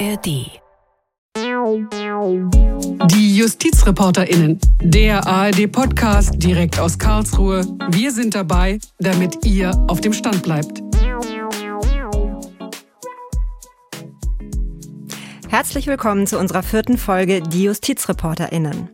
ARD. Die JustizreporterInnen, der ARD-Podcast direkt aus Karlsruhe. Wir sind dabei, damit ihr auf dem Stand bleibt. Herzlich willkommen zu unserer vierten Folge Die JustizreporterInnen.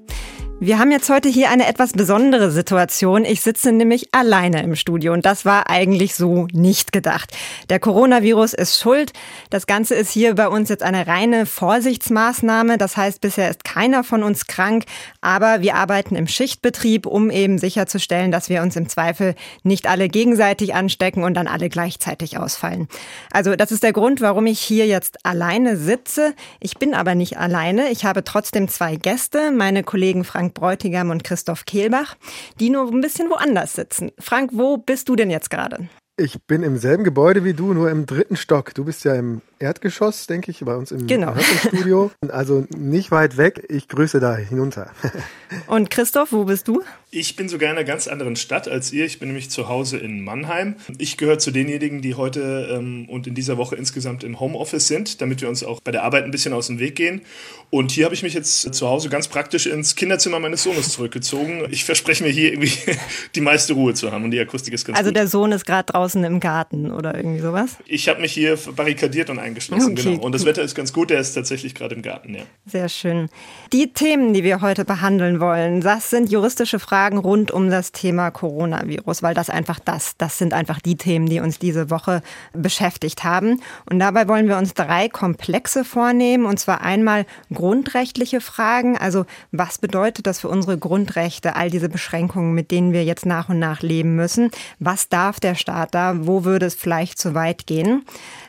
Wir haben jetzt heute hier eine etwas besondere Situation. Ich sitze nämlich alleine im Studio und das war eigentlich so nicht gedacht. Der Coronavirus ist schuld. Das Ganze ist hier bei uns jetzt eine reine Vorsichtsmaßnahme. Das heißt, bisher ist keiner von uns krank, aber wir arbeiten im Schichtbetrieb, um eben sicherzustellen, dass wir uns im Zweifel nicht alle gegenseitig anstecken und dann alle gleichzeitig ausfallen. Also das ist der Grund, warum ich hier jetzt alleine sitze. Ich bin aber nicht alleine. Ich habe trotzdem zwei Gäste, meine Kollegen Frank Frank Bräutigam und Christoph Kehlbach, die nur ein bisschen woanders sitzen. Frank, wo bist du denn jetzt gerade? Ich bin im selben Gebäude wie du, nur im dritten Stock. Du bist ja im Erdgeschoss, denke ich, bei uns im genau. Studio. Also nicht weit weg. Ich grüße da hinunter. Und Christoph, wo bist du? Ich bin sogar in einer ganz anderen Stadt als ihr. Ich bin nämlich zu Hause in Mannheim. Ich gehöre zu denjenigen, die heute ähm, und in dieser Woche insgesamt im Homeoffice sind, damit wir uns auch bei der Arbeit ein bisschen aus dem Weg gehen. Und hier habe ich mich jetzt zu Hause ganz praktisch ins Kinderzimmer meines Sohnes zurückgezogen. Ich verspreche mir hier irgendwie die meiste Ruhe zu haben und die Akustik ist ganz Also gut. der Sohn ist gerade draußen im Garten oder irgendwie sowas? Ich habe mich hier barrikadiert und eingeschlossen, Okay, genau. Und das Wetter ist ganz gut, der ist tatsächlich gerade im Garten, ja. Sehr schön. Die Themen, die wir heute behandeln wollen, das sind juristische Fragen rund um das Thema Coronavirus, weil das einfach das, das sind einfach die Themen, die uns diese Woche beschäftigt haben. Und dabei wollen wir uns drei Komplexe vornehmen, und zwar einmal grundrechtliche Fragen, also was bedeutet das für unsere Grundrechte, all diese Beschränkungen, mit denen wir jetzt nach und nach leben müssen? Was darf der Staat da? Wo würde es vielleicht zu weit gehen?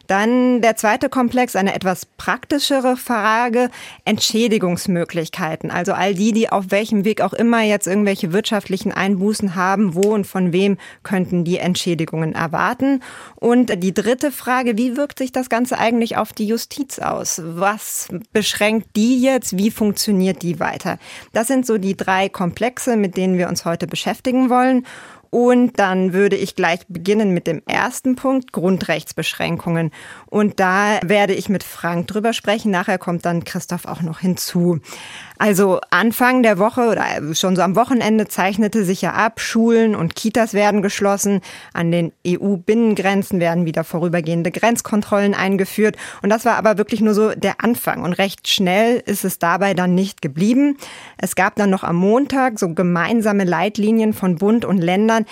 Dann der zweite Komplex, eine etwas praktischere Frage, Entschädigungsmöglichkeiten. Also all die, die auf welchem Weg auch immer jetzt irgendwelche wirtschaftlichen Einbußen haben, wo und von wem könnten die Entschädigungen erwarten. Und die dritte Frage, wie wirkt sich das Ganze eigentlich auf die Justiz aus? Was beschränkt die jetzt? Wie funktioniert die weiter? Das sind so die drei Komplexe, mit denen wir uns heute beschäftigen wollen. Und dann würde ich gleich beginnen mit dem ersten Punkt, Grundrechtsbeschränkungen. Und da werde ich mit Frank drüber sprechen. Nachher kommt dann Christoph auch noch hinzu. Also Anfang der Woche oder schon so am Wochenende zeichnete sich ja ab, Schulen und Kitas werden geschlossen, an den EU-Binnengrenzen werden wieder vorübergehende Grenzkontrollen eingeführt. Und das war aber wirklich nur so der Anfang. Und recht schnell ist es dabei dann nicht geblieben. Es gab dann noch am Montag so gemeinsame Leitlinien von Bund und Ländern,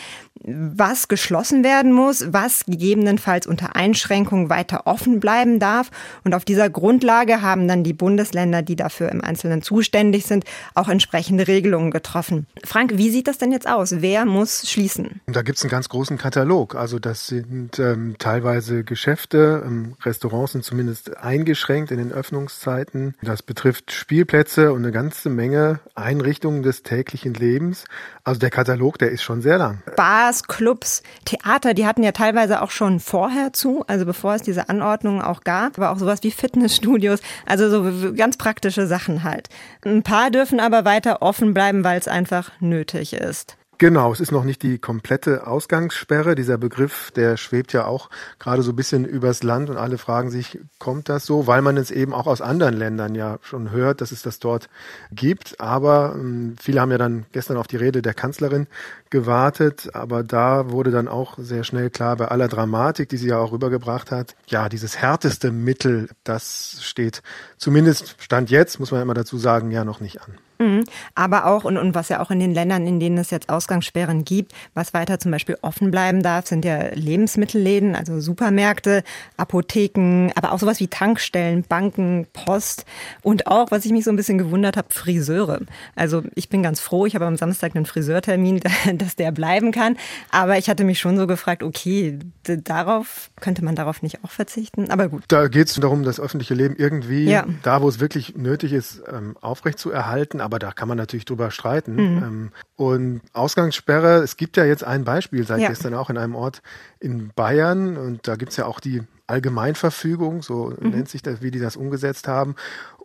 was geschlossen werden muss, was gegebenenfalls unter Einschränkungen weiter offen bleiben darf. Und auf dieser Grundlage haben dann die Bundesländer, die dafür im Einzelnen zuständig sind, auch entsprechende Regelungen getroffen. Frank, wie sieht das denn jetzt aus? Wer muss schließen? Da gibt es einen ganz großen Katalog. Also das sind ähm, teilweise Geschäfte, ähm, Restaurants sind zumindest eingeschränkt in den Öffnungszeiten. Das betrifft Spielplätze und eine ganze Menge Einrichtungen des täglichen Lebens. Also der Katalog, der ist schon sehr lang. Bars, Clubs, Theater, die hatten ja teilweise auch schon vorher zu, also bevor es diese Anordnungen auch gab, aber auch sowas wie Fitnessstudios, also so ganz praktische Sachen halt. Ein paar dürfen aber weiter offen bleiben, weil es einfach nötig ist. Genau, es ist noch nicht die komplette Ausgangssperre. Dieser Begriff, der schwebt ja auch gerade so ein bisschen übers Land und alle fragen sich, kommt das so? Weil man es eben auch aus anderen Ländern ja schon hört, dass es das dort gibt. Aber ähm, viele haben ja dann gestern auf die Rede der Kanzlerin gewartet. Aber da wurde dann auch sehr schnell klar, bei aller Dramatik, die sie ja auch rübergebracht hat, ja, dieses härteste Mittel, das steht zumindest Stand jetzt, muss man immer dazu sagen, ja noch nicht an. Mhm. Aber auch, und, und was ja auch in den Ländern, in denen es jetzt Ausgangssperren gibt, was weiter zum Beispiel offen bleiben darf, sind ja Lebensmittelläden, also Supermärkte, Apotheken, aber auch sowas wie Tankstellen, Banken, Post und auch, was ich mich so ein bisschen gewundert habe, Friseure. Also ich bin ganz froh, ich habe am Samstag einen Friseurtermin, dass der bleiben kann. Aber ich hatte mich schon so gefragt, okay, darauf könnte man darauf nicht auch verzichten. Aber gut. Da geht es darum, das öffentliche Leben irgendwie, Ja. da wo es wirklich nötig ist, ähm, aufrechtzuerhalten. Aber da kann man natürlich drüber streiten. Mhm. Ähm, und Ausgangssperre, es gibt ja jetzt ein Beispiel seit Ja. gestern auch in einem Ort in Bayern. Und da gibt's ja auch die Allgemeinverfügung, so Mhm. nennt sich das, wie die das umgesetzt haben.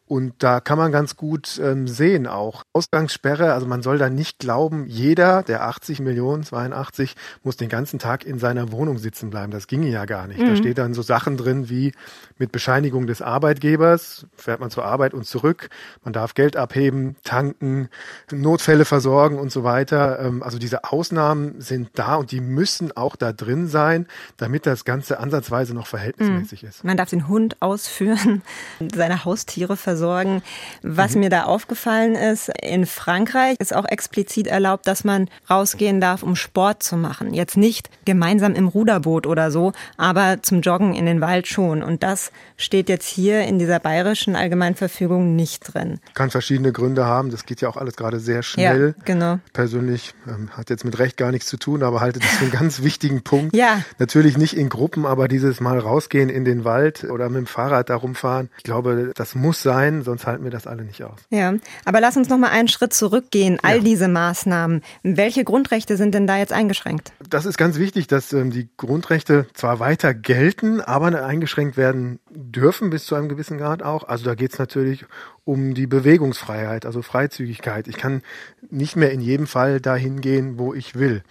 Und da kann man ganz gut ähm, sehen auch. Ausgangssperre, also man soll da nicht glauben, jeder der 80 Millionen, 82, muss den ganzen Tag in seiner Wohnung sitzen bleiben. Das ginge ja gar nicht. Mhm. Da steht dann so Sachen drin wie mit Bescheinigung des Arbeitgebers, fährt man zur Arbeit und zurück, man darf Geld abheben, tanken, Notfälle versorgen und so weiter. Ähm, also diese Ausnahmen sind da und die müssen auch da drin sein, damit das Ganze ansatzweise noch verhältnismäßig mhm. ist. Man darf den Hund ausführen, seine Haustiere versorgen versorgen. Was mhm. mir da aufgefallen ist, in Frankreich ist auch explizit erlaubt, dass man rausgehen darf, um Sport zu machen. Jetzt nicht gemeinsam im Ruderboot oder so, aber zum Joggen in den Wald schon. Und das steht jetzt hier in dieser bayerischen Allgemeinverfügung nicht drin. Kann verschiedene Gründe haben. Das geht ja auch alles gerade sehr schnell. Ja, genau. Persönlich ähm, hat jetzt mit Recht gar nichts zu tun, aber halte das für einen ganz wichtigen Punkt. Ja. Natürlich nicht in Gruppen, aber dieses Mal rausgehen in den Wald oder mit dem Fahrrad da rumfahren. Ich glaube, das muss sein sein, sonst halten wir das alle nicht aus. Ja, aber lass uns noch mal einen Schritt zurückgehen. All ja. diese Maßnahmen, welche Grundrechte sind denn da jetzt eingeschränkt? Das ist ganz wichtig, dass ähm, die Grundrechte zwar weiter gelten, aber eingeschränkt werden dürfen bis zu einem gewissen Grad auch. Also da geht es natürlich um die Bewegungsfreiheit, also Freizügigkeit. Ich kann nicht mehr in jedem Fall dahin gehen, wo ich will.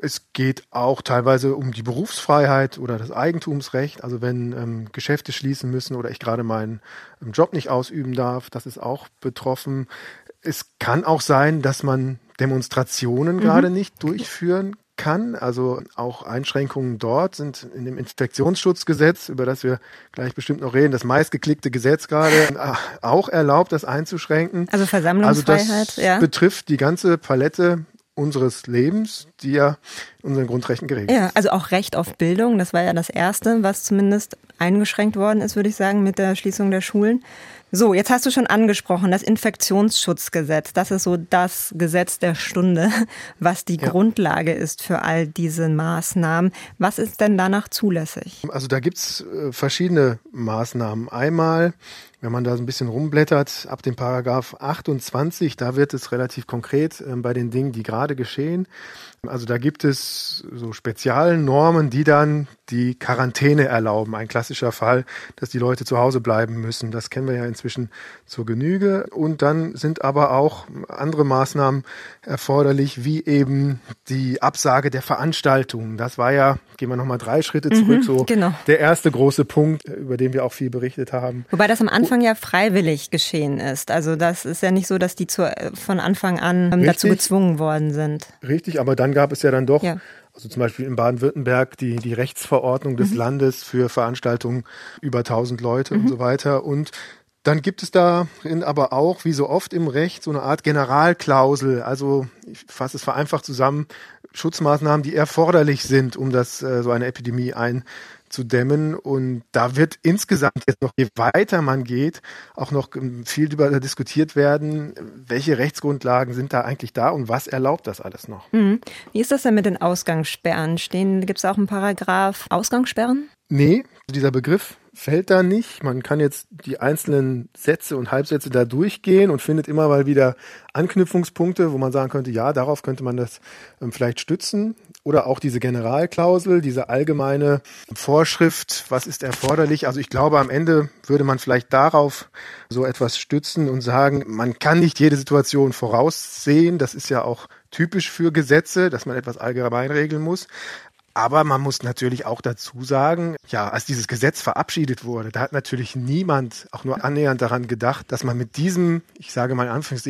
Es geht auch teilweise um die Berufsfreiheit oder das Eigentumsrecht. Also wenn ähm, Geschäfte schließen müssen oder ich gerade meinen ähm, Job nicht ausüben darf, das ist auch betroffen. Es kann auch sein, dass man Demonstrationen mhm. gerade nicht durchführen kann. Also auch Einschränkungen dort sind in dem Infektionsschutzgesetz, über das wir gleich bestimmt noch reden, das meistgeklickte Gesetz gerade äh, auch erlaubt, das einzuschränken. Also Versammlungsfreiheit, also das ja. betrifft die ganze Palette unseres Lebens, die ja unseren Grundrechten geregelt Ja, also auch Recht auf Bildung, das war ja das Erste, was zumindest eingeschränkt worden ist, würde ich sagen, mit der Schließung der Schulen. So, jetzt hast du schon angesprochen, das Infektionsschutzgesetz. Das ist so das Gesetz der Stunde, was die ja. Grundlage ist für all diese Maßnahmen. Was ist denn danach zulässig? Also da gibt's äh, verschiedene Maßnahmen. Einmal wenn man da so ein bisschen rumblättert, ab dem Paragraph 28, da wird es relativ konkret äh, bei den Dingen, die gerade geschehen. Also da gibt es so Spezialnormen, die dann die Quarantäne erlauben. Ein klassischer Fall, dass die Leute zu Hause bleiben müssen. Das kennen wir ja inzwischen zur Genüge. Und dann sind aber auch andere Maßnahmen erforderlich, wie eben die Absage der Veranstaltungen. Das war ja, gehen wir nochmal drei Schritte zurück, mhm, so genau. der erste große Punkt, über den wir auch viel berichtet haben. Wobei das am Anfang ja freiwillig geschehen ist. Also das ist ja nicht so, dass die zu, von Anfang an Richtig. dazu gezwungen worden sind. Richtig, aber dann gab es ja dann doch, ja. also zum Beispiel in Baden-Württemberg, die, die Rechtsverordnung des mhm. Landes für Veranstaltungen über 1000 Leute mhm. und so weiter. Und dann gibt es darin aber auch, wie so oft im Recht, so eine Art Generalklausel. Also ich fasse es vereinfacht zusammen, Schutzmaßnahmen, die erforderlich sind, um das äh, so eine Epidemie ein zu dämmen. Und da wird insgesamt jetzt noch, je weiter man geht, auch noch viel darüber diskutiert werden, welche Rechtsgrundlagen sind da eigentlich da und was erlaubt das alles noch. Mhm. Wie ist das denn mit den Ausgangssperren? Stehen, gibt es auch einen Paragraph Ausgangssperren? Nee, dieser Begriff fällt da nicht. Man kann jetzt die einzelnen Sätze und Halbsätze da durchgehen und findet immer mal wieder Anknüpfungspunkte, wo man sagen könnte, ja, darauf könnte man das ähm, vielleicht stützen. Oder auch diese Generalklausel, diese allgemeine Vorschrift, was ist erforderlich. Also ich glaube, am Ende würde man vielleicht darauf so etwas stützen und sagen, man kann nicht jede Situation voraussehen. Das ist ja auch typisch für Gesetze, dass man etwas allgemein regeln muss. Aber man muss natürlich auch dazu sagen, ja, als dieses Gesetz verabschiedet wurde, da hat natürlich niemand auch nur annähernd daran gedacht, dass man mit diesem, ich sage mal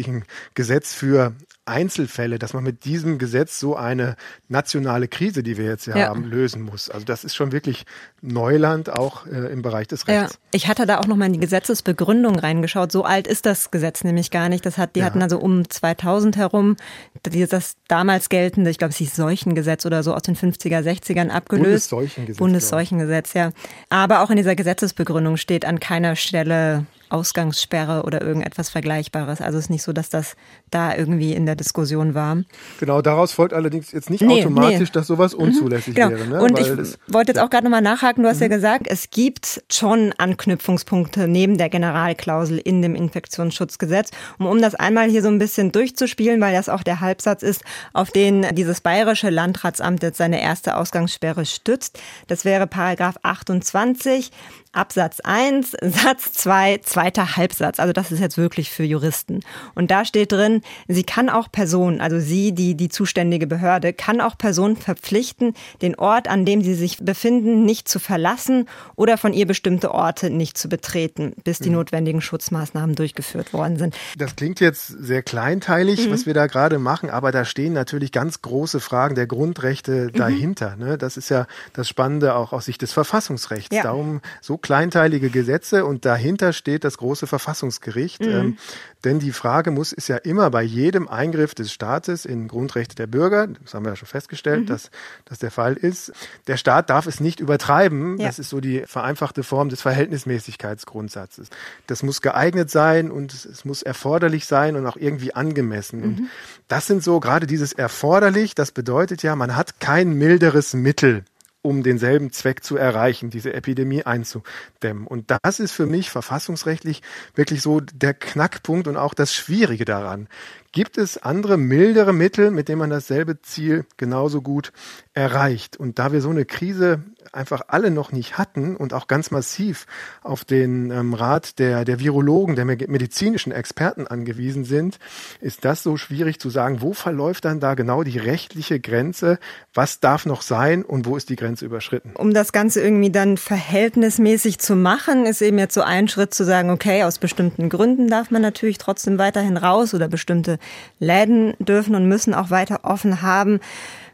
in Gesetz für Einzelfälle, dass man mit diesem Gesetz so eine nationale Krise, die wir jetzt ja, ja. haben, lösen muss. Also das ist schon wirklich Neuland auch äh, im Bereich des Rechts. Ja. Ich hatte da auch noch mal in die Gesetzesbegründung reingeschaut. So alt ist das Gesetz nämlich gar nicht. Das hat, die ja. hatten also um 2000 herum das damals geltende, ich glaube, es hieß Seuchengesetz oder so aus den 50er, 60ern abgelöst. Bundesseuchengesetz. Bundesseuchengesetz, ja. Aber auch in dieser Gesetzesbegründung steht an keiner Stelle Ausgangssperre oder irgendetwas Vergleichbares. Also es ist nicht so, dass das da irgendwie in der Diskussion war. Genau, daraus folgt allerdings jetzt nicht nee, automatisch, nee. dass sowas mhm. unzulässig mhm, genau. wäre. Ne? Und Weil ich wollte jetzt auch gerade nochmal nachhaken, du hast mhm. ja gesagt, es gibt schon Anknüpfungspunkte neben der Generalklausel in dem Infektionsschutzgesetz. Und um das einmal hier so ein bisschen durchzuspielen, weil das auch der Halbsatz ist, auf den dieses bayerische Landratsamt jetzt seine erste Ausgangssperre stützt. Das wäre Paragraph 28 Absatz 1, Satz 2, zweiter Halbsatz. Also das ist jetzt wirklich für Juristen. Und da steht drin, sie kann auch Personen, also sie, die, die zuständige Behörde, kann auch Personen verpflichten, den Ort, an dem sie sich befinden, nicht zu verlassen oder von ihr bestimmte Orte nicht zu betreten, bis die mhm. notwendigen Schutzmaßnahmen durchgeführt worden sind. Das klingt jetzt sehr kleinteilig, mhm. was wir da gerade machen, aber da stehen natürlich ganz große Fragen der Grundrechte mhm. dahinter. Mhm. Das ist ja das Spannende auch aus Sicht des Verfassungsrechts. Ja. Darum so kleinteilige Gesetze und dahinter steht das große Verfassungsgericht. Mhm. Ähm, denn die Frage muss, ist ja immer bei jedem Eingriff des Staates in Grundrechte der Bürger, das haben wir ja schon festgestellt, mhm. dass das der Fall ist, der Staat darf es nicht übertreiben. Ja. Das ist so die vereinfachte Form des Verhältnismäßigkeitsgrundsatzes. Das muss geeignet sein und es muss erforderlich sein und auch irgendwie angemessen. Mhm. Und das sind so gerade dieses erforderlich, das bedeutet ja, man hat kein milderes Mittel um denselben Zweck zu erreichen, diese Epidemie einzudämmen. Und das ist für mich verfassungsrechtlich wirklich so der Knackpunkt und auch das Schwierige daran. Gibt es andere, mildere Mittel, mit denen man dasselbe Ziel genauso gut erreicht? Und da wir so eine Krise einfach alle noch nicht hatten und auch ganz massiv auf den ähm, Rat der, der Virologen, der medizinischen Experten angewiesen sind, ist das so schwierig zu sagen, wo verläuft dann da genau die rechtliche Grenze? Was darf noch sein und wo ist die Grenze überschritten? Um das Ganze irgendwie dann verhältnismäßig zu machen, ist eben jetzt so ein Schritt zu sagen, okay, aus bestimmten Gründen darf man natürlich trotzdem weiterhin raus oder bestimmte Läden dürfen und müssen auch weiter offen haben.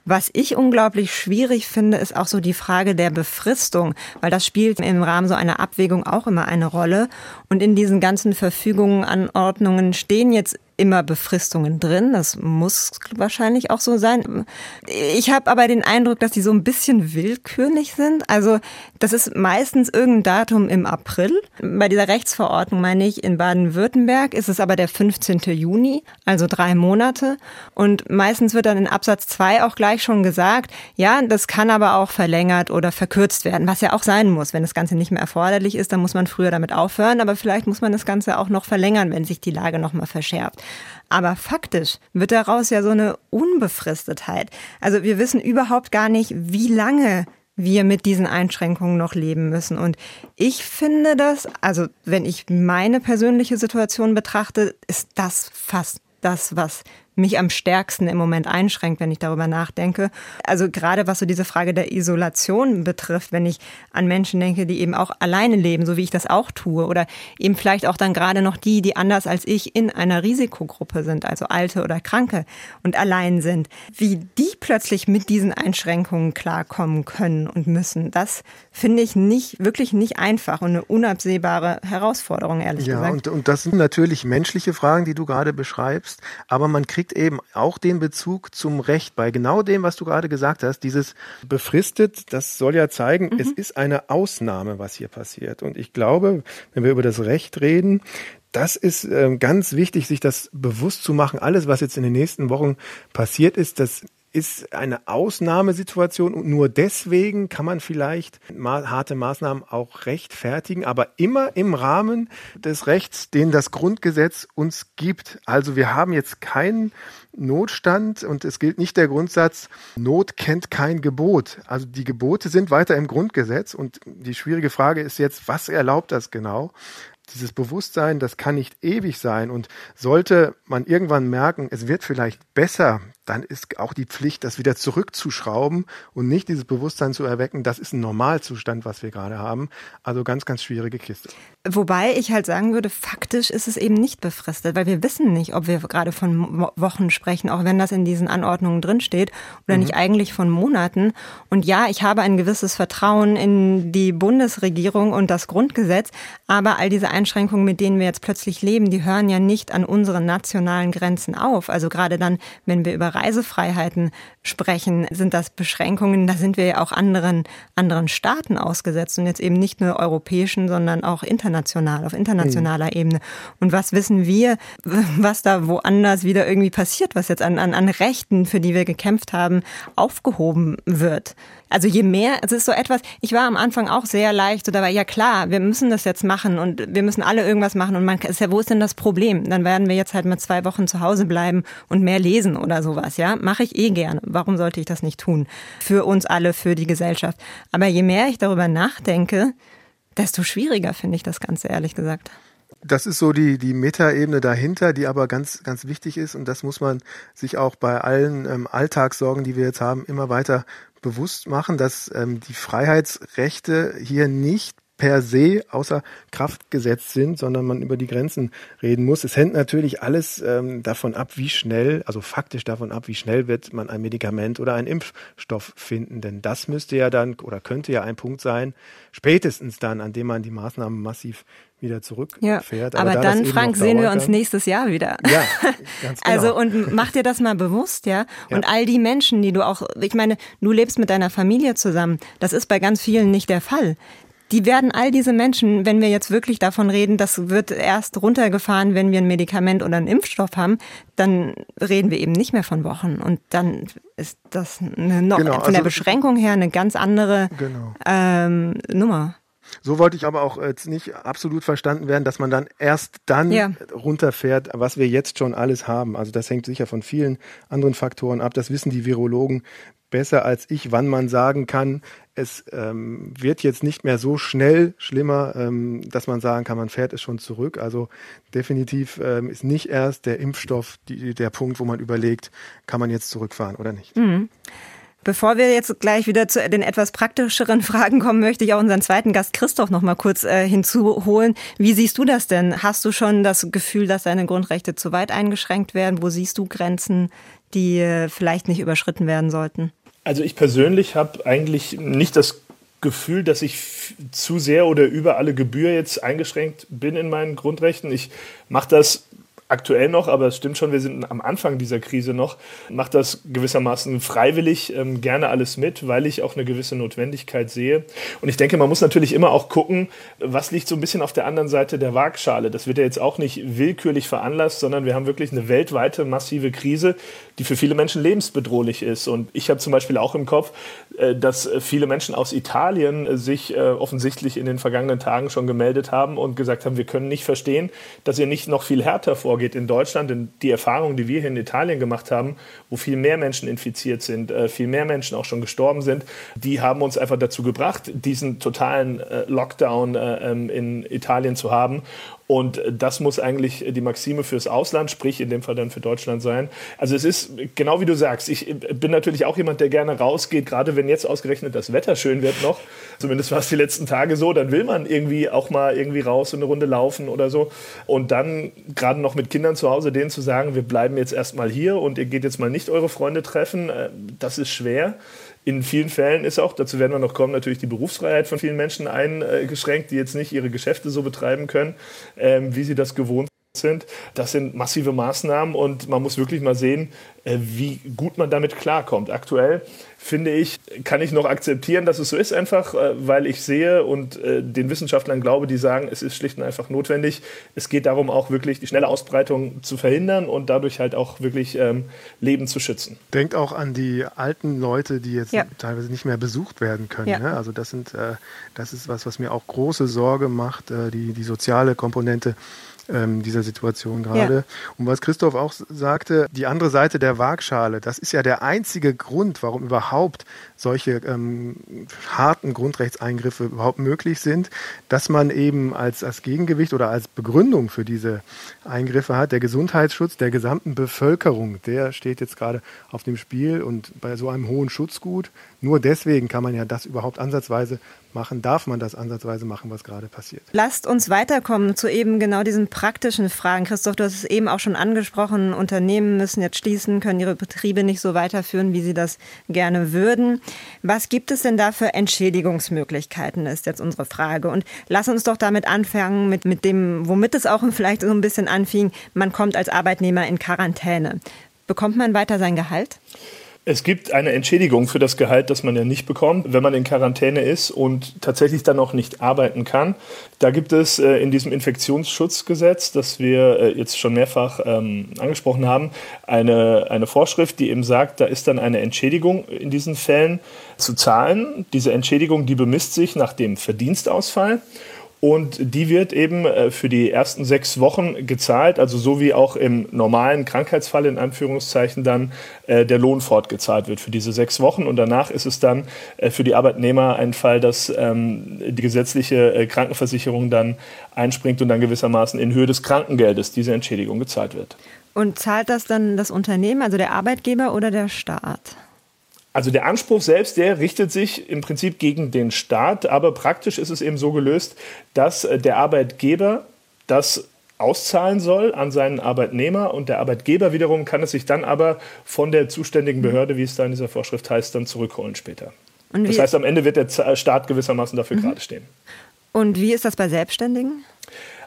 Was ich unglaublich schwierig finde, ist auch so die Frage der Befristung, weil das spielt im Rahmen so einer Abwägung auch immer eine Rolle. Und in diesen ganzen Verfügungen, Anordnungen stehen jetzt immer Befristungen drin. Das muss wahrscheinlich auch so sein. Ich habe aber den Eindruck, dass die so ein bisschen willkürlich sind. Also das ist meistens irgendein Datum im April. Bei dieser Rechtsverordnung meine ich, in Baden-Württemberg ist es aber der 15. Juni, also drei Monate. Und meistens wird dann in Absatz 2 auch gleich schon gesagt, ja, das kann aber auch verlängert oder verkürzt werden, was ja auch sein muss. Wenn das Ganze nicht mehr erforderlich ist, dann muss man früher damit aufhören. Aber vielleicht muss man das Ganze auch noch verlängern, wenn sich die Lage nochmal verschärft. Aber faktisch wird daraus ja so eine Unbefristetheit. Also wir wissen überhaupt gar nicht, wie lange wir mit diesen Einschränkungen noch leben müssen. Und ich finde das, also wenn ich meine persönliche Situation betrachte, ist das fast das, was mich am stärksten im Moment einschränkt, wenn ich darüber nachdenke. Also gerade was so diese Frage der Isolation betrifft, wenn ich an Menschen denke, die eben auch alleine leben, so wie ich das auch tue, oder eben vielleicht auch dann gerade noch die, die anders als ich in einer Risikogruppe sind, also Alte oder Kranke und allein sind, wie die plötzlich mit diesen Einschränkungen klarkommen können und müssen, das finde ich nicht, wirklich nicht einfach und eine unabsehbare Herausforderung, ehrlich ja, gesagt. Und, und das sind natürlich menschliche Fragen, die du gerade beschreibst, aber man kriegt kriegt eben auch den Bezug zum Recht bei genau dem, was du gerade gesagt hast. Dieses befristet, das soll ja zeigen, mhm. es ist eine Ausnahme, was hier passiert. Und ich glaube, wenn wir über das Recht reden, das ist äh, ganz wichtig, sich das bewusst zu machen. Alles, was jetzt in den nächsten Wochen passiert ist, das ist eine Ausnahmesituation und nur deswegen kann man vielleicht harte Maßnahmen auch rechtfertigen, aber immer im Rahmen des Rechts, den das Grundgesetz uns gibt. Also wir haben jetzt keinen Notstand und es gilt nicht der Grundsatz, Not kennt kein Gebot. Also die Gebote sind weiter im Grundgesetz und die schwierige Frage ist jetzt, was erlaubt das genau? dieses Bewusstsein, das kann nicht ewig sein. Und sollte man irgendwann merken, es wird vielleicht besser, dann ist auch die Pflicht, das wieder zurückzuschrauben und nicht dieses Bewusstsein zu erwecken, das ist ein Normalzustand, was wir gerade haben. Also ganz, ganz schwierige Kiste. Wobei ich halt sagen würde, faktisch ist es eben nicht befristet, weil wir wissen nicht, ob wir gerade von Wochen sprechen, auch wenn das in diesen Anordnungen drinsteht, oder mhm. nicht eigentlich von Monaten. Und ja, ich habe ein gewisses Vertrauen in die Bundesregierung und das Grundgesetz, aber all diese Einschränkungen, mit denen wir jetzt plötzlich leben, die hören ja nicht an unseren nationalen Grenzen auf. Also gerade dann, wenn wir über Reisefreiheiten sprechen, sind das Beschränkungen, da sind wir ja auch anderen, anderen Staaten ausgesetzt und jetzt eben nicht nur europäischen, sondern auch international, auf internationaler mhm. Ebene. Und was wissen wir, was da woanders wieder irgendwie passiert, was jetzt an, an, an Rechten, für die wir gekämpft haben, aufgehoben wird? Also je mehr, es ist so etwas, ich war am Anfang auch sehr leicht, so dabei, ja klar, wir müssen das jetzt machen und wir müssen alle irgendwas machen und man ist ja, wo ist denn das Problem? Dann werden wir jetzt halt mal zwei Wochen zu Hause bleiben und mehr lesen oder sowas, ja? Mache ich eh gerne. Warum sollte ich das nicht tun? Für uns alle, für die Gesellschaft. Aber je mehr ich darüber nachdenke, desto schwieriger finde ich das Ganze, ehrlich gesagt. Das ist so die, die Metaebene dahinter, die aber ganz, ganz wichtig ist. Und das muss man sich auch bei allen ähm, Alltagssorgen, die wir jetzt haben, immer weiter bewusst machen, dass ähm, die Freiheitsrechte hier nicht per se außer Kraft gesetzt sind, sondern man über die Grenzen reden muss. Es hängt natürlich alles ähm, davon ab, wie schnell, also faktisch davon ab, wie schnell wird man ein Medikament oder einen Impfstoff finden. Denn das müsste ja dann oder könnte ja ein Punkt sein, spätestens dann, an dem man die Maßnahmen massiv wieder zurückfährt. Ja, aber, aber dann, Frank, sehen wir uns dann, nächstes Jahr wieder. Ja, ganz genau. Also und mach dir das mal bewusst, ja? Und ja. all die Menschen, die du auch, ich meine, du lebst mit deiner Familie zusammen. Das ist bei ganz vielen nicht der Fall. Die werden all diese Menschen, wenn wir jetzt wirklich davon reden, das wird erst runtergefahren, wenn wir ein Medikament oder einen Impfstoff haben, dann reden wir eben nicht mehr von Wochen. Und dann ist das eine, noch, genau, von also, der Beschränkung her eine ganz andere genau. ähm, Nummer. So wollte ich aber auch jetzt nicht absolut verstanden werden, dass man dann erst dann ja. runterfährt, was wir jetzt schon alles haben. Also das hängt sicher von vielen anderen Faktoren ab. Das wissen die Virologen besser als ich, wann man sagen kann, es ähm, wird jetzt nicht mehr so schnell schlimmer, ähm, dass man sagen kann, man fährt es schon zurück. Also definitiv ähm, ist nicht erst der Impfstoff die, der Punkt, wo man überlegt, kann man jetzt zurückfahren oder nicht. Mhm. Bevor wir jetzt gleich wieder zu den etwas praktischeren Fragen kommen, möchte ich auch unseren zweiten Gast Christoph noch mal kurz äh, hinzuholen. Wie siehst du das denn? Hast du schon das Gefühl, dass deine Grundrechte zu weit eingeschränkt werden? Wo siehst du Grenzen, die äh, vielleicht nicht überschritten werden sollten? Also ich persönlich habe eigentlich nicht das Gefühl, dass ich zu sehr oder über alle Gebühr jetzt eingeschränkt bin in meinen Grundrechten. Ich mache das aktuell noch, aber es stimmt schon, wir sind am Anfang dieser Krise noch, macht das gewissermaßen freiwillig ähm, gerne alles mit, weil ich auch eine gewisse Notwendigkeit sehe. Und ich denke, man muss natürlich immer auch gucken, was liegt so ein bisschen auf der anderen Seite der Waagschale. Das wird ja jetzt auch nicht willkürlich veranlasst, sondern wir haben wirklich eine weltweite massive Krise, die für viele Menschen lebensbedrohlich ist. Und ich habe zum Beispiel auch im Kopf, äh, dass viele Menschen aus Italien äh, sich äh, offensichtlich in den vergangenen Tagen schon gemeldet haben und gesagt haben, wir können nicht verstehen, dass ihr nicht noch viel härter vorgeht in Deutschland. Denn die Erfahrung, die wir hier in Italien gemacht haben, wo viel mehr Menschen infiziert sind, äh, viel mehr Menschen auch schon gestorben sind, die haben uns einfach dazu gebracht, diesen totalen äh, Lockdown äh, ähm, in Italien zu haben. Und das muss eigentlich die Maxime fürs Ausland, sprich in dem Fall dann für Deutschland sein. Also es ist genau wie du sagst. Ich bin natürlich auch jemand, der gerne rausgeht, gerade wenn jetzt ausgerechnet das Wetter schön wird noch. Zumindest war es die letzten Tage so. Dann will man irgendwie auch mal irgendwie raus und eine Runde laufen oder so. Und dann gerade noch mit Kindern zu Hause, denen zu sagen, wir bleiben jetzt erstmal hier und ihr geht jetzt mal nicht eure Freunde treffen, äh, das ist schwer. In vielen Fällen ist auch, dazu werden wir noch kommen, natürlich die Berufsfreiheit von vielen Menschen eingeschränkt, die jetzt nicht ihre Geschäfte so betreiben können, ähm, wie sie das gewohnt sind. Das sind massive Maßnahmen und man muss wirklich mal sehen, äh, wie gut man damit klarkommt. Aktuell finde ich, kann ich noch akzeptieren, dass es so ist, einfach äh, weil ich sehe und äh, den Wissenschaftlern glaube, die sagen, es ist schlicht und einfach notwendig. Es geht darum, auch wirklich die schnelle Ausbreitung zu verhindern und dadurch halt auch wirklich ähm, Leben zu schützen. Denkt auch an die alten Leute, die jetzt ja. teilweise nicht mehr besucht werden können. Ja. Ne? Also das sind, das ist was, was mir auch große Sorge macht, die, die soziale Komponente ähm, dieser Situation gerade. Ja. Und was Christoph auch sagte, die andere Seite der Waagschale, das ist ja der einzige Grund, warum überhaupt solche ähm, harten Grundrechtseingriffe überhaupt möglich sind, dass man eben als, als Gegengewicht oder als Begründung für diese Eingriffe hat, der Gesundheitsschutz der gesamten Bevölkerung, der steht jetzt gerade auf dem Spiel und bei so einem hohen Schutzgut, nur deswegen kann man ja das überhaupt ansatzweise machen, darf man das ansatzweise machen, was gerade passiert. Lasst uns weiterkommen zu eben genau diesen praktischen Fragen. Christoph, du hast es eben auch schon angesprochen. Unternehmen müssen jetzt schließen, können ihre Betriebe nicht so weiterführen, wie sie das gerne würden. Was gibt es denn da für Entschädigungsmöglichkeiten, ist jetzt unsere Frage. Und lass uns doch damit anfangen, mit, mit dem, womit es auch vielleicht so ein bisschen anfing. Man kommt als Arbeitnehmer in Quarantäne. Bekommt man weiter sein Gehalt? Es gibt eine Entschädigung für das Gehalt, das man ja nicht bekommt, wenn man in Quarantäne ist und tatsächlich dann auch nicht arbeiten kann. Da gibt es äh, in diesem Infektionsschutzgesetz, das wir äh, jetzt schon mehrfach ähm, angesprochen haben, eine, eine Vorschrift, die eben sagt, da ist dann eine Entschädigung in diesen Fällen zu zahlen. Diese Entschädigung, die bemisst sich nach dem Verdienstausfall und die wird eben äh, für die ersten sechs Wochen gezahlt, also so wie auch im normalen Krankheitsfall in Anführungszeichen dann äh, der Lohn fortgezahlt wird für diese sechs Wochen und danach ist es dann äh, für die Arbeitnehmer ein Fall, dass ähm, die gesetzliche Krankenversicherung dann einspringt und dann gewissermaßen in Höhe des Krankengeldes diese Entschädigung gezahlt wird. Und zahlt das dann das Unternehmen, also der Arbeitgeber oder der Staat? Also der Anspruch selbst, der richtet sich im Prinzip gegen den Staat, aber praktisch ist es eben so gelöst, dass äh, der Arbeitgeber das auszahlen soll an seinen Arbeitnehmer und der Arbeitgeber wiederum kann es sich dann aber von der zuständigen Behörde, wie es da in dieser Vorschrift heißt, dann zurückholen später. das heißt, am Ende wird der Staat gewissermaßen dafür mhm. gerade stehen. Und wie ist das bei Selbstständigen?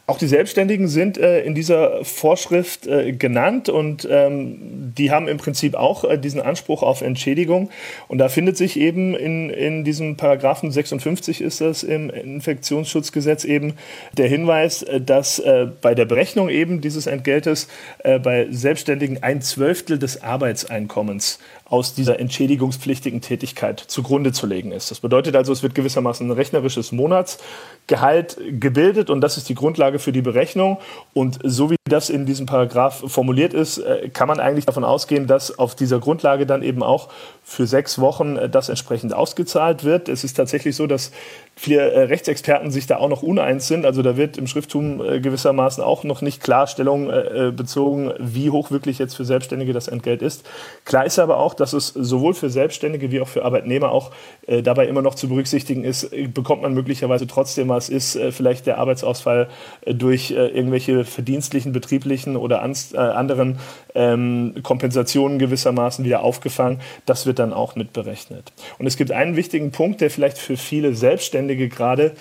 Auch die Selbstständigen sind äh, in dieser Vorschrift äh, genannt und ähm, die haben im Prinzip auch äh, diesen Anspruch auf Entschädigung. Und da findet sich eben in, in diesem Paragraphen 56 ist das im Infektionsschutzgesetz eben der Hinweis, äh, dass äh, bei der Berechnung eben dieses Entgeltes äh, bei Selbstständigen ein Zwölftel des Arbeitseinkommens aus dieser entschädigungspflichtigen Tätigkeit zugrunde zu legen ist. Das bedeutet also, es wird gewissermaßen ein rechnerisches Monatsgehalt gebildet und das ist die Grundlage für die Berechnung. Und so wie das in diesem Paragraph formuliert ist, äh, kann man eigentlich davon ausgehen, dass auf dieser Grundlage dann eben auch für sechs Wochen äh, das entsprechend ausgezahlt wird. Es ist tatsächlich so, dass viele äh, Rechtsexperten sich da auch noch uneins sind. Also da wird im Schrifttum gewissermaßen auch noch nicht klar Stellung bezogen, wie hoch wirklich jetzt für Selbstständige das Entgelt ist. Klar ist aber auch, dass es sowohl für Selbstständige wie auch für Arbeitnehmer auch dabei immer noch zu berücksichtigen ist, bekommt man möglicherweise trotzdem was, ist vielleicht der Arbeitsausfall durch irgendwelche verdienstlichen betrieblichen oder äh, anderen ähm, Kompensationen gewissermaßen wieder aufgefangen. Das wird dann auch mit berechnet. Und es gibt einen wichtigen Punkt, der vielleicht für viele Selbstständige gerade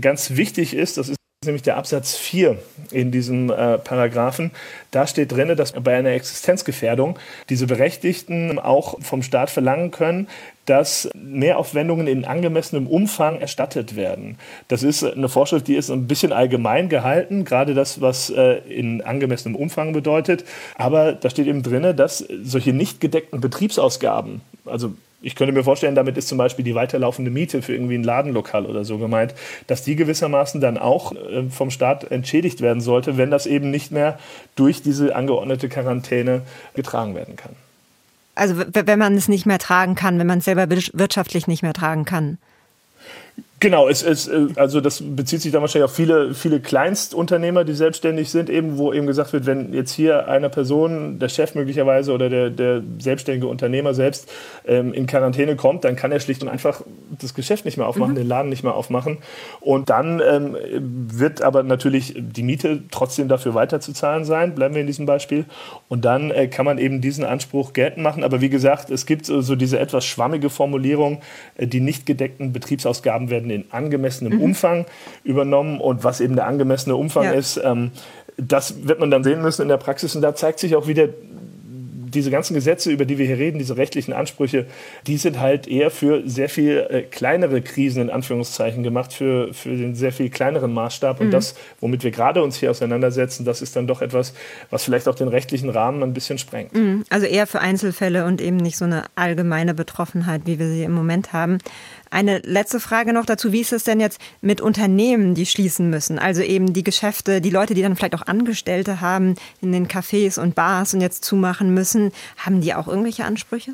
ganz wichtig ist. Das ist nämlich der Absatz 4 in diesem äh, Paragraphen. Da steht drin, dass bei einer Existenzgefährdung diese Berechtigten auch vom Staat verlangen können, dass Mehraufwendungen in angemessenem Umfang erstattet werden. Das ist eine Vorschrift, die ist ein bisschen allgemein gehalten, gerade das, was äh, in angemessenem Umfang bedeutet. Aber da steht eben drin, dass solche nicht gedeckten Betriebsausgaben, also ich könnte mir vorstellen, damit ist zum Beispiel die weiterlaufende Miete für irgendwie ein Ladenlokal oder so gemeint, dass die gewissermaßen dann auch äh, vom Staat entschädigt werden sollte, wenn das eben nicht mehr durch diese angeordnete Quarantäne getragen werden kann. Also wenn man es nicht mehr tragen kann, wenn man es selber wirtschaftlich nicht mehr tragen kann. Genau, es, es, äh, also das bezieht sich dann wahrscheinlich auf viele, viele Kleinstunternehmer, die selbstständig sind, eben, wo eben gesagt wird, wenn jetzt hier eine Person, der Chef möglicherweise oder der, der selbstständige Unternehmer selbst ähm, in Quarantäne kommt, dann kann er schlicht und einfach das Geschäft nicht mehr aufmachen, mhm. den Laden nicht mehr aufmachen. Und dann ähm, wird aber natürlich die Miete trotzdem dafür weiterzuzahlen sein, bleiben wir in diesem Beispiel. Und dann äh, kann man eben diesen Anspruch geltend machen. Aber wie gesagt, es gibt so diese etwas schwammige Formulierung, äh, die nicht gedeckten Betriebsausgaben werden werden in angemessenem mhm. Umfang übernommen. Und was eben der angemessene Umfang ja. ist, ähm, das wird man dann sehen müssen in der Praxis. Und da zeigt sich auch wieder, diese ganzen Gesetze, über die wir hier reden, diese rechtlichen Ansprüche, die sind halt eher für sehr viel äh, kleinere Krisen in Anführungszeichen gemacht, für, für den sehr viel kleineren Maßstab. Und mhm. das, womit wir gerade uns hier auseinandersetzen, das ist dann doch etwas, was vielleicht auch den rechtlichen Rahmen ein bisschen sprengt. Mhm. Also eher für Einzelfälle und eben nicht so eine allgemeine Betroffenheit, wie wir sie im Moment haben. Eine letzte Frage noch dazu. Wie ist es denn jetzt mit Unternehmen, die schließen müssen? Also eben die Geschäfte, die Leute, die dann vielleicht auch Angestellte haben in den Cafés und Bars und jetzt zumachen müssen. Haben die auch irgendwelche Ansprüche?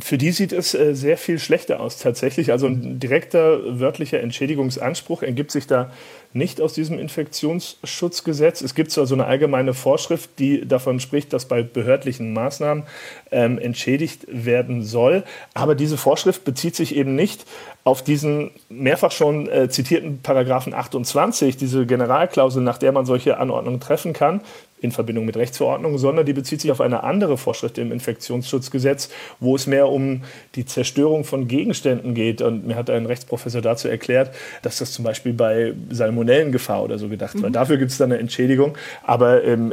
Für die sieht es äh, sehr viel schlechter aus tatsächlich. Also ein direkter wörtlicher Entschädigungsanspruch ergibt sich da nicht aus diesem Infektionsschutzgesetz. Es gibt zwar so eine allgemeine Vorschrift, die davon spricht, dass bei behördlichen Maßnahmen ähm, entschädigt werden soll, aber diese Vorschrift bezieht sich eben nicht auf diesen mehrfach schon äh, zitierten Paragraphen 28, diese Generalklausel, nach der man solche Anordnungen treffen kann, in Verbindung mit Rechtsverordnungen, sondern die bezieht sich auf eine andere Vorschrift im Infektionsschutzgesetz, wo es mehr um die Zerstörung von Gegenständen geht. Und mir hat ein Rechtsprofessor dazu erklärt, dass das zum Beispiel bei Salmonellengefahr oder so gedacht war. Mhm. Dafür gibt es dann eine Entschädigung. Aber ähm,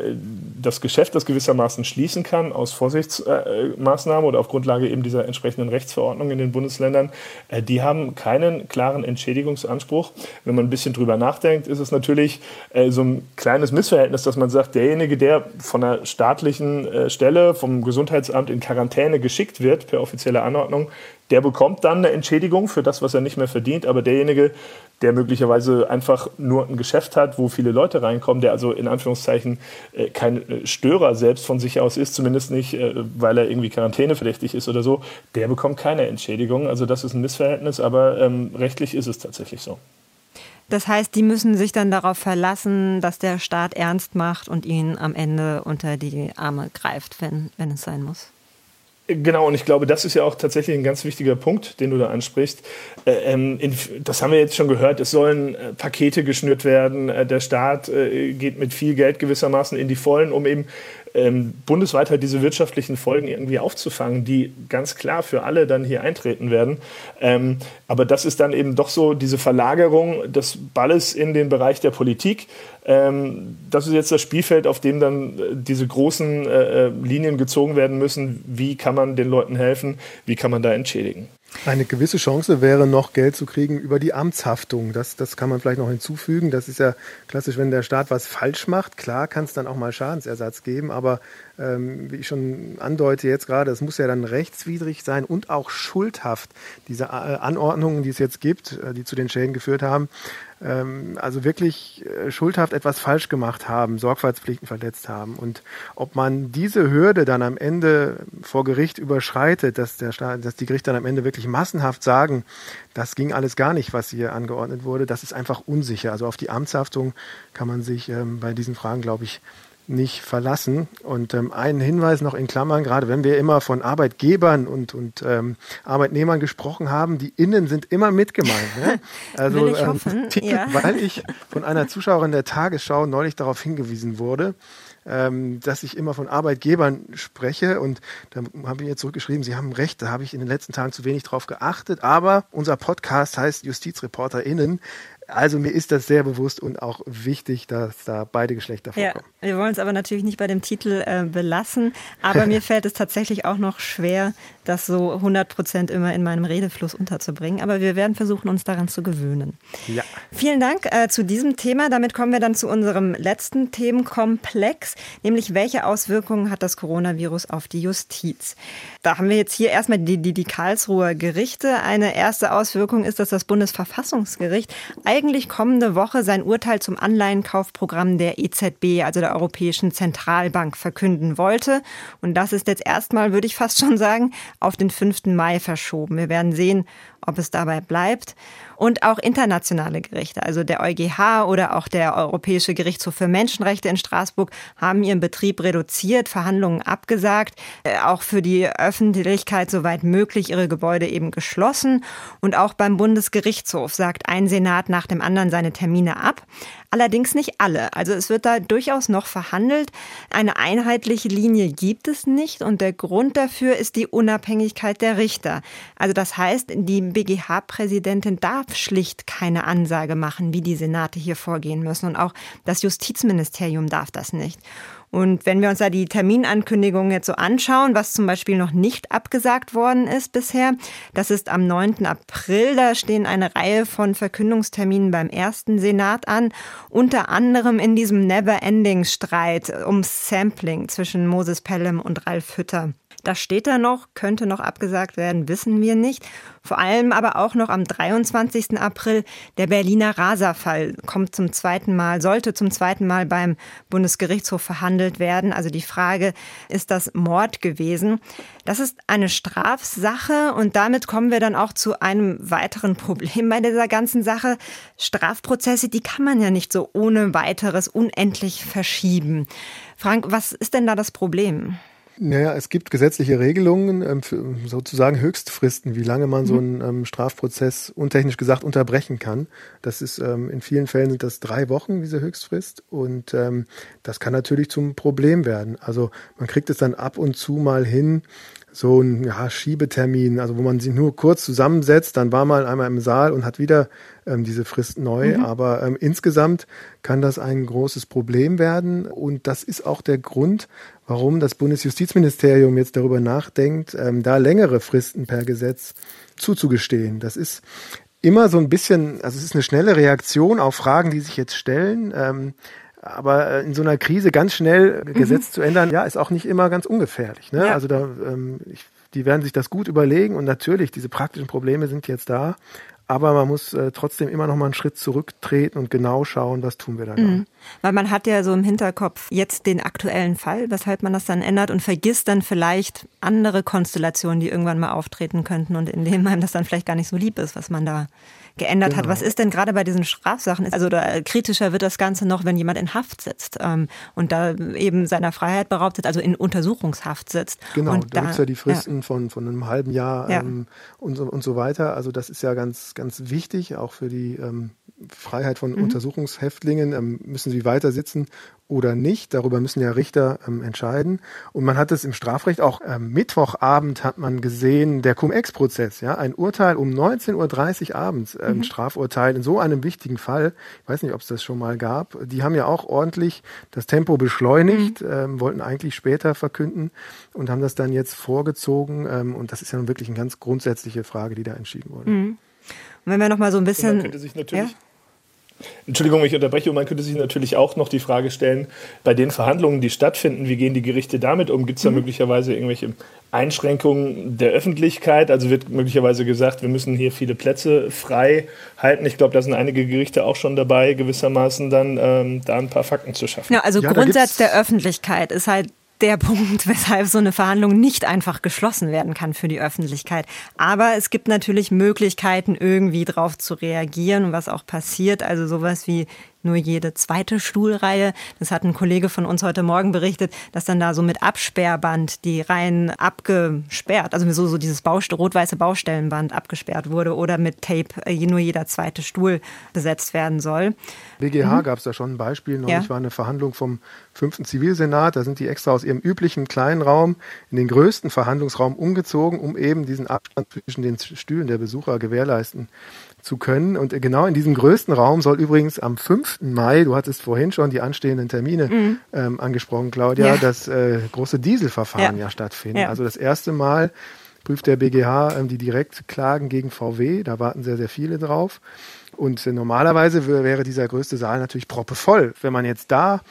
das Geschäft, das gewissermaßen schließen kann aus Vorsichtsmaßnahmen äh, oder auf Grundlage eben dieser entsprechenden Rechtsverordnung in den Bundesländern, äh, die haben keinen klaren Entschädigungsanspruch. Wenn man ein bisschen drüber nachdenkt, ist es natürlich äh, so ein kleines Missverhältnis, dass man sagt, derjenige, derjenige, der von einer staatlichen äh, Stelle, vom Gesundheitsamt in Quarantäne geschickt wird, per offizielle Anordnung, der bekommt dann eine Entschädigung für das, was er nicht mehr verdient. Aber derjenige, der möglicherweise einfach nur ein Geschäft hat, wo viele Leute reinkommen, der also in Anführungszeichen äh, kein äh, Störer selbst von sich aus ist, zumindest nicht, äh, weil er irgendwie quarantäneverdächtig ist oder so, der bekommt keine Entschädigung. Also das ist ein Missverhältnis, aber ähm, rechtlich ist es tatsächlich so. Das heißt, die müssen sich dann darauf verlassen, dass der Staat ernst macht und ihnen am Ende unter die Arme greift, wenn, wenn es sein muss. Genau, und ich glaube, das ist ja auch tatsächlich ein ganz wichtiger Punkt, den du da ansprichst. Äh, ähm, das haben wir jetzt schon gehört, es sollen äh, Pakete geschnürt werden. Äh, der Staat geht mit viel Geld gewissermaßen in die Vollen, um eben ähm, bundesweit halt diese wirtschaftlichen Folgen irgendwie aufzufangen, die ganz klar für alle dann hier eintreten werden. Ähm, aber das ist dann eben doch so diese Verlagerung des Balles in den Bereich der Politik. Ähm, das ist jetzt das Spielfeld, auf dem dann äh, diese großen äh, äh, Linien gezogen werden müssen. Wie kann man den Leuten helfen? Wie kann man da entschädigen? Eine gewisse Chance wäre noch Geld zu kriegen über die Amtshaftung. Das, das kann man vielleicht noch hinzufügen. Das ist ja klassisch, wenn der Staat was falsch macht. Klar kann es dann auch mal Schadensersatz geben, aber ähm, wie ich schon andeute jetzt gerade, es muss ja dann rechtswidrig sein und auch schuldhaft. Diese äh, Anordnungen, die es jetzt gibt, äh, die zu den Schäden geführt haben, ähm, also wirklich äh, schuldhaft etwas falsch gemacht haben, Sorgfaltspflichten verletzt haben. Und ob man diese Hürde dann am Ende vor Gericht überschreitet, dass, der Staat, dass die Gerichte dann am Ende wirklich massenhaft sagen, das ging alles gar nicht, was hier angeordnet wurde, das ist einfach unsicher. Also auf die Amtshaftung kann man sich ähm, bei diesen Fragen, glaube ich, nicht verlassen. Und ähm, einen Hinweis noch in Klammern, gerade wenn wir immer von Arbeitgebern und, und ähm, Arbeitnehmern gesprochen haben, die Innen sind immer mit gemeint. Ne? Also ich ähm, Titel, ja. weil ich von einer Zuschauerin der Tagesschau neulich darauf hingewiesen wurde, ähm, dass ich immer von Arbeitgebern spreche. Und da habe ich ihr zurückgeschrieben, Sie haben recht, da habe ich in den letzten Tagen zu wenig drauf geachtet. Aber unser Podcast heißt JustizreporterInnen. Also mir ist das sehr bewusst und auch wichtig, dass da beide Geschlechter vorkommen. Ja, wir wollen es aber natürlich nicht bei dem Titel äh, belassen. Aber mir fällt es tatsächlich auch noch schwer, das so 100 Prozent immer in meinem Redefluss unterzubringen. Aber wir werden versuchen, uns daran zu gewöhnen. Ja. Vielen Dank äh, zu diesem Thema. Damit kommen wir dann zu unserem letzten Themenkomplex, nämlich welche Auswirkungen hat das Coronavirus auf die Justiz? Da haben wir jetzt hier erstmal die, die, die Karlsruher Gerichte. Eine erste Auswirkung ist, dass das Bundesverfassungsgericht eigentlich kommende Woche sein Urteil zum Anleihenkaufprogramm der EZB, also der Europäischen Zentralbank, verkünden wollte. Und das ist jetzt erstmal, würde ich fast schon sagen, auf den 5. Mai verschoben. Wir werden sehen, ob es dabei bleibt. Und auch internationale Gerichte, also der EuGH oder auch der Europäische Gerichtshof für Menschenrechte in Straßburg, haben ihren Betrieb reduziert, Verhandlungen abgesagt, äh, auch für die Öffentlichkeit soweit möglich ihre Gebäude eben geschlossen. Und auch beim Bundesgerichtshof sagt ein Senat nach dem anderen seine Termine ab. Allerdings nicht alle. Also es wird da durchaus noch verhandelt. Eine einheitliche Linie gibt es nicht und der Grund dafür ist die Unabhängigkeit der Richter. Also das heißt, die BGH-Präsidentin darf schlicht keine Ansage machen, wie die Senate hier vorgehen müssen und auch das Justizministerium darf das nicht. Und wenn wir uns da die Terminankündigungen jetzt so anschauen, was zum Beispiel noch nicht abgesagt worden ist bisher, das ist am 9. April. Da stehen eine Reihe von Verkündungsterminen beim ersten Senat an, unter anderem in diesem Never-Ending-Streit ums Sampling zwischen Moses Pelham und Ralf Hütter. Das steht da noch, könnte noch abgesagt werden, wissen wir nicht. Vor allem aber auch noch am 23. April der Berliner Raserfall kommt zum zweiten Mal, sollte zum zweiten Mal beim Bundesgerichtshof verhandelt werden. Also die Frage, ist das Mord gewesen? Das ist eine Strafsache und damit kommen wir dann auch zu einem weiteren Problem bei dieser ganzen Sache. Strafprozesse, die kann man ja nicht so ohne weiteres unendlich verschieben. Frank, was ist denn da das Problem? Naja, es gibt gesetzliche Regelungen, ähm, für sozusagen Höchstfristen, wie lange man so mhm. einen ähm, Strafprozess untechnisch gesagt unterbrechen kann. Das ist ähm, in vielen Fällen sind das drei Wochen, diese Höchstfrist. Und ähm, das kann natürlich zum Problem werden. Also man kriegt es dann ab und zu mal hin, so ein ja, Schiebetermin, also wo man sich nur kurz zusammensetzt, dann war man einmal im Saal und hat wieder ähm, diese Frist neu. Mhm. Aber ähm, insgesamt kann das ein großes Problem werden. Und das ist auch der Grund, warum das Bundesjustizministerium jetzt darüber nachdenkt, ähm, da längere Fristen per Gesetz zuzugestehen. Das ist immer so ein bisschen, also es ist eine schnelle Reaktion auf Fragen, die sich jetzt stellen. Ähm, aber äh, in so einer Krise ganz schnell mhm. Gesetz zu ändern, ja, ist auch nicht immer ganz ungefährlich. Ne? Ja. Also da, ähm, ich die werden sich das gut überlegen und natürlich, diese praktischen Probleme sind jetzt da. Aber man muss äh, trotzdem immer noch mal einen Schritt zurücktreten und genau schauen, was tun wir da. Mhm. Weil man hat ja so im Hinterkopf jetzt den aktuellen Fall, weshalb man das dann ändert und vergisst dann vielleicht andere Konstellationen, die irgendwann mal auftreten könnten und in denen einem das dann vielleicht gar nicht so lieb ist, was man da geändert genau. hat. Was ist denn gerade bei diesen Strafsachen? Also da, kritischer wird das Ganze noch, wenn jemand in Haft sitzt ähm, und da eben seiner Freiheit beraubt wird, also in Untersuchungshaft sitzt. Genau, und da gibt es ja die Fristen ja. Von, von einem halben Jahr ähm, ja. und, so, und so weiter. Also das ist ja ganz, ganz wichtig, auch für die ähm, Freiheit von mhm. Untersuchungshäftlingen. Ähm, müssen sie weiter sitzen oder nicht. Darüber müssen ja Richter ähm, entscheiden. Und man hat es im Strafrecht auch ähm, Mittwochabend hat man gesehen, der Cum-Ex-Prozess, ja, ein Urteil um 19.30 Uhr abends, äh, mhm. Strafurteil in so einem wichtigen Fall. Ich weiß nicht, ob es das schon mal gab. Die haben ja auch ordentlich das Tempo beschleunigt, mhm. ähm, wollten eigentlich später verkünden und haben das dann jetzt vorgezogen. Ähm, und das ist ja nun wirklich eine ganz grundsätzliche Frage, die da entschieden wurde. Mhm. Und wenn wir noch mal so ein bisschen. man könnte sich natürlich ja? Entschuldigung, ich unterbreche. Und man könnte sich natürlich auch noch die Frage stellen, bei den Verhandlungen, die stattfinden, wie gehen die Gerichte damit um? Gibt es da mhm. möglicherweise irgendwelche Einschränkungen der Öffentlichkeit? Also wird möglicherweise gesagt, wir müssen hier viele Plätze frei halten. Ich glaube, da sind einige Gerichte auch schon dabei, gewissermaßen dann ähm, da ein paar Fakten zu schaffen. Ja, also ja, Grundsatz der Öffentlichkeit ist halt der Punkt, weshalb so eine Verhandlung nicht einfach geschlossen werden kann für die Öffentlichkeit. Aber es gibt natürlich Möglichkeiten, irgendwie drauf zu reagieren und was auch passiert. Also sowas wie nur jede zweite Stuhlreihe. Das hat ein Kollege von uns heute Morgen berichtet, dass dann da so mit Absperrband die Reihen abgesperrt, also so, so dieses rot-weiße Baustellenband abgesperrt wurde oder mit Tape äh, nur jeder zweite Stuhl besetzt werden soll. BGH mhm. gab es da schon ein Beispiel. Neulich ja. war eine Verhandlung vom fünften Zivilsenat. Da sind die extra aus ihrem üblichen kleinen Raum in den größten Verhandlungsraum umgezogen, um eben diesen Abstand zwischen den Stühlen der Besucher gewährleisten zu können. Und genau in diesem größten Raum soll übrigens am 5. Mai, du hattest vorhin schon die anstehenden Termine mhm. ähm, angesprochen, Claudia, ja. das äh, große Dieselverfahren ja, ja stattfinden. Ja. Also das erste Mal prüft der BGH ähm, die Direktklagen gegen VW. Da warten sehr, sehr viele drauf. Und äh, normalerweise wäre dieser größte Saal natürlich proppevoll. Wenn man jetzt da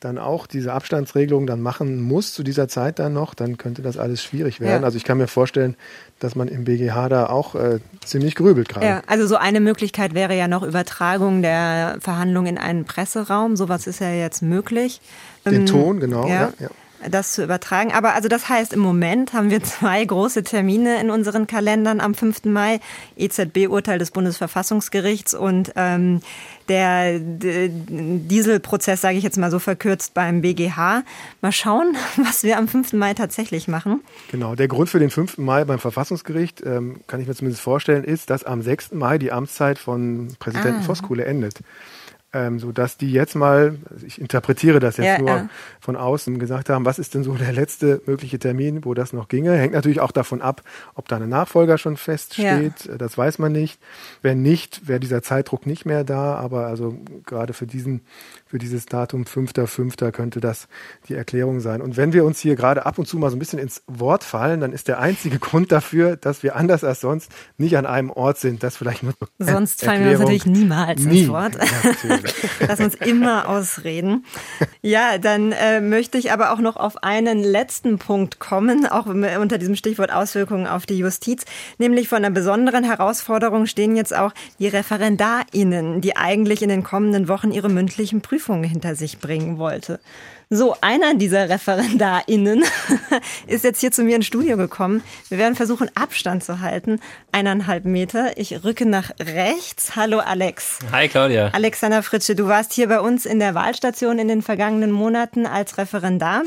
dann auch diese Abstandsregelung dann machen muss zu dieser Zeit dann noch, dann könnte das alles schwierig werden. Ja. Also ich kann mir vorstellen, dass man im BGH da auch äh, ziemlich grübelt gerade. Ja, also so eine Möglichkeit wäre ja noch Übertragung der Verhandlungen in einen Presseraum. Sowas ist ja jetzt möglich. Den ähm, Ton, genau. Ja, ja das zu übertragen. Aber also das heißt, im Moment haben wir zwei große Termine in unseren Kalendern am 5. Mai. EZB-Urteil des Bundesverfassungsgerichts und ähm, der Dieselprozess, sage ich jetzt mal so verkürzt, beim BGH. Mal schauen, was wir am 5. Mai tatsächlich machen. Genau, der Grund für den 5. Mai beim Verfassungsgericht, ähm, kann ich mir zumindest vorstellen, ist, dass am 6. Mai die Amtszeit von Präsidenten ah. Voskuhle endet ähm, so dass die jetzt mal, also ich interpretiere das jetzt ja, nur ja. von außen, gesagt haben, was ist denn so der letzte mögliche Termin, wo das noch ginge? Hängt natürlich auch davon ab, ob da eine Nachfolger schon feststeht. Ja. Das weiß man nicht. Wenn nicht, wäre dieser Zeitdruck nicht mehr da. Aber also gerade für diesen, für dieses Datum 5.5. könnte das die Erklärung sein. Und wenn wir uns hier gerade ab und zu mal so ein bisschen ins Wort fallen, dann ist der einzige Grund dafür, dass wir anders als sonst nicht an einem Ort sind. Das vielleicht nur Sonst fallen wir uns natürlich niemals Nie. ins Wort. Lass uns immer ausreden. Ja, dann äh, möchte ich aber auch noch auf einen letzten Punkt kommen, auch unter diesem Stichwort Auswirkungen auf die Justiz. Nämlich von einer besonderen Herausforderung stehen jetzt auch die ReferendarInnen, die eigentlich in den kommenden Wochen ihre mündlichen Prüfungen hinter sich bringen wollte. So, einer dieser ReferendarInnen ist jetzt hier zu mir ins Studio gekommen. Wir werden versuchen, Abstand zu halten. Eineinhalb Meter. Ich rücke nach rechts. Hallo, Alex. Hi, Claudia. Alexander Fritsche, du warst hier bei uns in der Wahlstation in den vergangenen Monaten als Referendar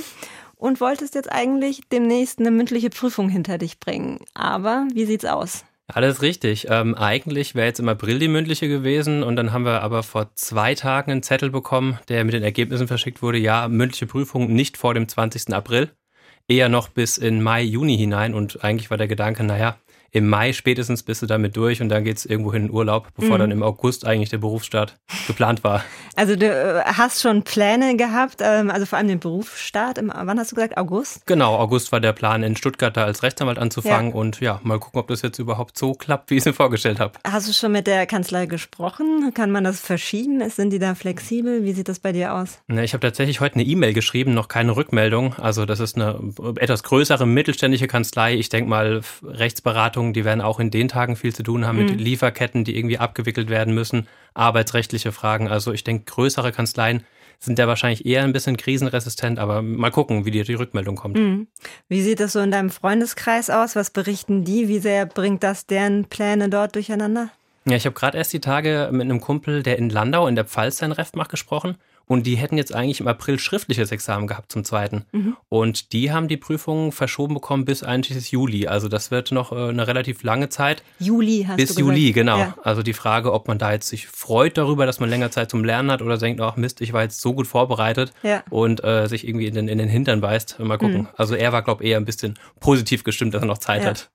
und wolltest jetzt eigentlich demnächst eine mündliche Prüfung hinter dich bringen. Aber wie sieht's aus? Alles richtig. Ähm, eigentlich wäre jetzt im April die mündliche gewesen und dann haben wir aber vor zwei Tagen einen Zettel bekommen, der mit den Ergebnissen verschickt wurde. Ja, mündliche Prüfung nicht vor dem 20. April, eher noch bis in Mai, Juni hinein. Und eigentlich war der Gedanke, naja, im Mai spätestens bist du damit durch und dann geht es irgendwo hin in Urlaub, bevor mhm. dann im August eigentlich der Berufsstart geplant war. Also du äh, hast schon Pläne gehabt, ähm, also vor allem den Berufsstart, im, wann hast du gesagt, August? Genau, August war der Plan, in Stuttgart da als Rechtsanwalt anzufangen ja. und ja, mal gucken, ob das jetzt überhaupt so klappt, wie ich es mir vorgestellt habe. Hast du schon mit der Kanzlei gesprochen? Kann man das verschieben? Sind die da flexibel? Wie sieht das bei dir aus? Ne, ich habe tatsächlich heute eine E-Mail geschrieben, noch keine Rückmeldung. Also das ist eine etwas größere mittelständische Kanzlei. Ich denke mal, Rechtsberatungen, die werden auch in den Tagen viel zu tun haben mhm. mit Lieferketten, die irgendwie abgewickelt werden müssen, arbeitsrechtliche Fragen. Also ich denke, größere Kanzleien sind ja wahrscheinlich eher ein bisschen krisenresistent, aber mal gucken, wie dir die Rückmeldung kommt. Mhm. Wie sieht das so in deinem Freundeskreis aus? Was berichten die? Wie sehr bringt das deren Pläne dort durcheinander? Ja, ich habe gerade erst die Tage mit einem Kumpel, der in Landau in der Pfalz sein Ref macht, gesprochen. Und die hätten jetzt eigentlich im April schriftliches Examen gehabt zum zweiten. Mhm. Und die haben die Prüfungen verschoben bekommen bis einschließlich Juli. Also das wird noch äh, eine relativ lange Zeit. Juli hast bis du Bis Juli, genau. Ja. Also die Frage, ob man da jetzt sich freut darüber, dass man länger Zeit zum Lernen hat oder denkt, ach Mist, ich war jetzt so gut vorbereitet ja. und äh, sich irgendwie in den, in den Hintern beißt. Mal gucken. Mhm. Also er war, glaube ich, eher ein bisschen positiv gestimmt, dass er noch Zeit ja. hat.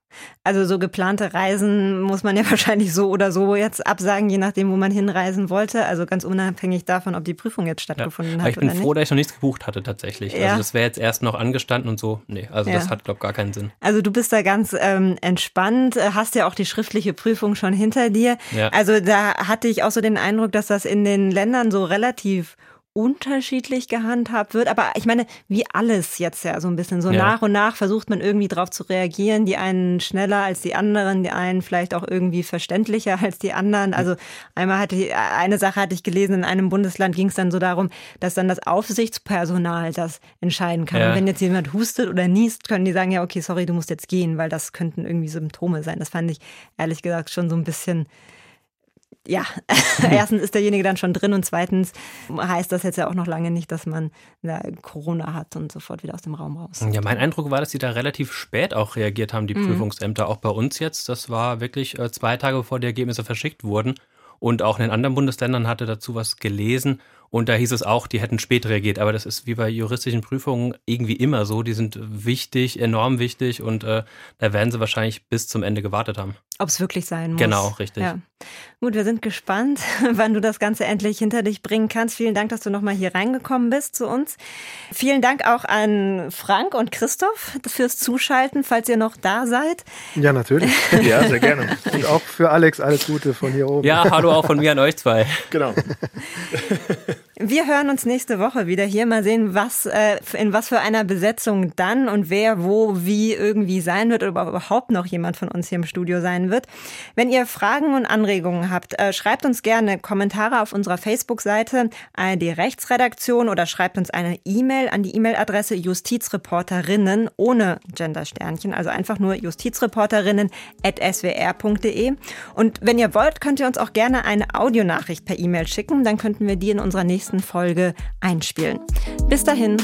Also so geplante Reisen muss man ja wahrscheinlich so oder so jetzt absagen, je nachdem, wo man hinreisen wollte. Also ganz unabhängig davon, ob die Prüfung jetzt stattgefunden ja, hat. Ich bin froh, dass ich noch nichts gebucht hatte tatsächlich. Ja. Also das wäre jetzt erst noch angestanden und so. Nee, also ja. das hat, glaube ich, gar keinen Sinn. Also du bist da ganz ähm, entspannt, hast ja auch die schriftliche Prüfung schon hinter dir. Ja. Also da hatte ich auch so den Eindruck, dass das in den Ländern so relativ unterschiedlich gehandhabt wird. Aber ich meine, wie alles jetzt ja so ein bisschen. So ja. nach und nach versucht man irgendwie drauf zu reagieren. Die einen schneller als die anderen, die einen vielleicht auch irgendwie verständlicher als die anderen. Also einmal hatte ich, eine Sache hatte ich gelesen, in einem Bundesland ging es dann so darum, dass dann das Aufsichtspersonal das entscheiden kann. Ja. Und wenn jetzt jemand hustet oder niest, können die sagen, ja, okay, sorry, du musst jetzt gehen, weil das könnten irgendwie Symptome sein. Das fand ich ehrlich gesagt schon so ein bisschen ja, erstens ist derjenige dann schon drin und zweitens heißt das jetzt ja auch noch lange nicht, dass man Corona hat und sofort wieder aus dem Raum raus. Ja, mein Eindruck war, dass sie da relativ spät auch reagiert haben, die mhm. Prüfungsämter, auch bei uns jetzt. Das war wirklich äh, zwei Tage bevor die Ergebnisse verschickt wurden. Und auch in den anderen Bundesländern hatte dazu was gelesen. Und da hieß es auch, die hätten spät reagiert. Aber das ist wie bei juristischen Prüfungen irgendwie immer so. Die sind wichtig, enorm wichtig. Und äh, da werden sie wahrscheinlich bis zum Ende gewartet haben. Ob es wirklich sein muss. Genau, richtig. Ja. Gut, wir sind gespannt, wann du das Ganze endlich hinter dich bringen kannst. Vielen Dank, dass du nochmal hier reingekommen bist zu uns. Vielen Dank auch an Frank und Christoph fürs Zuschalten, falls ihr noch da seid. Ja, natürlich. ja, sehr gerne. Und auch für Alex alles Gute von hier oben. Ja, hallo auch von mir an euch zwei. Genau. Wir hören uns nächste Woche wieder hier. Mal sehen, was, äh, in was für einer Besetzung dann und wer, wo, wie irgendwie sein wird oder überhaupt noch jemand von uns hier im Studio sein wird. Wenn ihr Fragen und Anregungen habt, äh, schreibt uns gerne Kommentare auf unserer Facebook-Seite ARD Rechtsredaktion oder schreibt uns eine E-Mail an die E-Mail-Adresse justizreporterinnen ohne Gendersternchen, also einfach nur justizreporterinnen at swr.de. Und wenn ihr wollt, könnt ihr uns auch gerne eine Audionachricht per E-Mail schicken, dann könnten wir die in unserer nächsten Folge einspielen. Bis dahin.